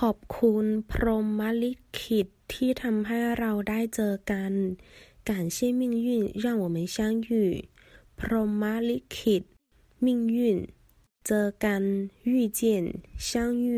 ขอบคุณพรหมลิขิตที่ทำให้เราได้เจอกัน感谢命运让我们相遇พรหมลิขิต命运เจอกัน遇见相遇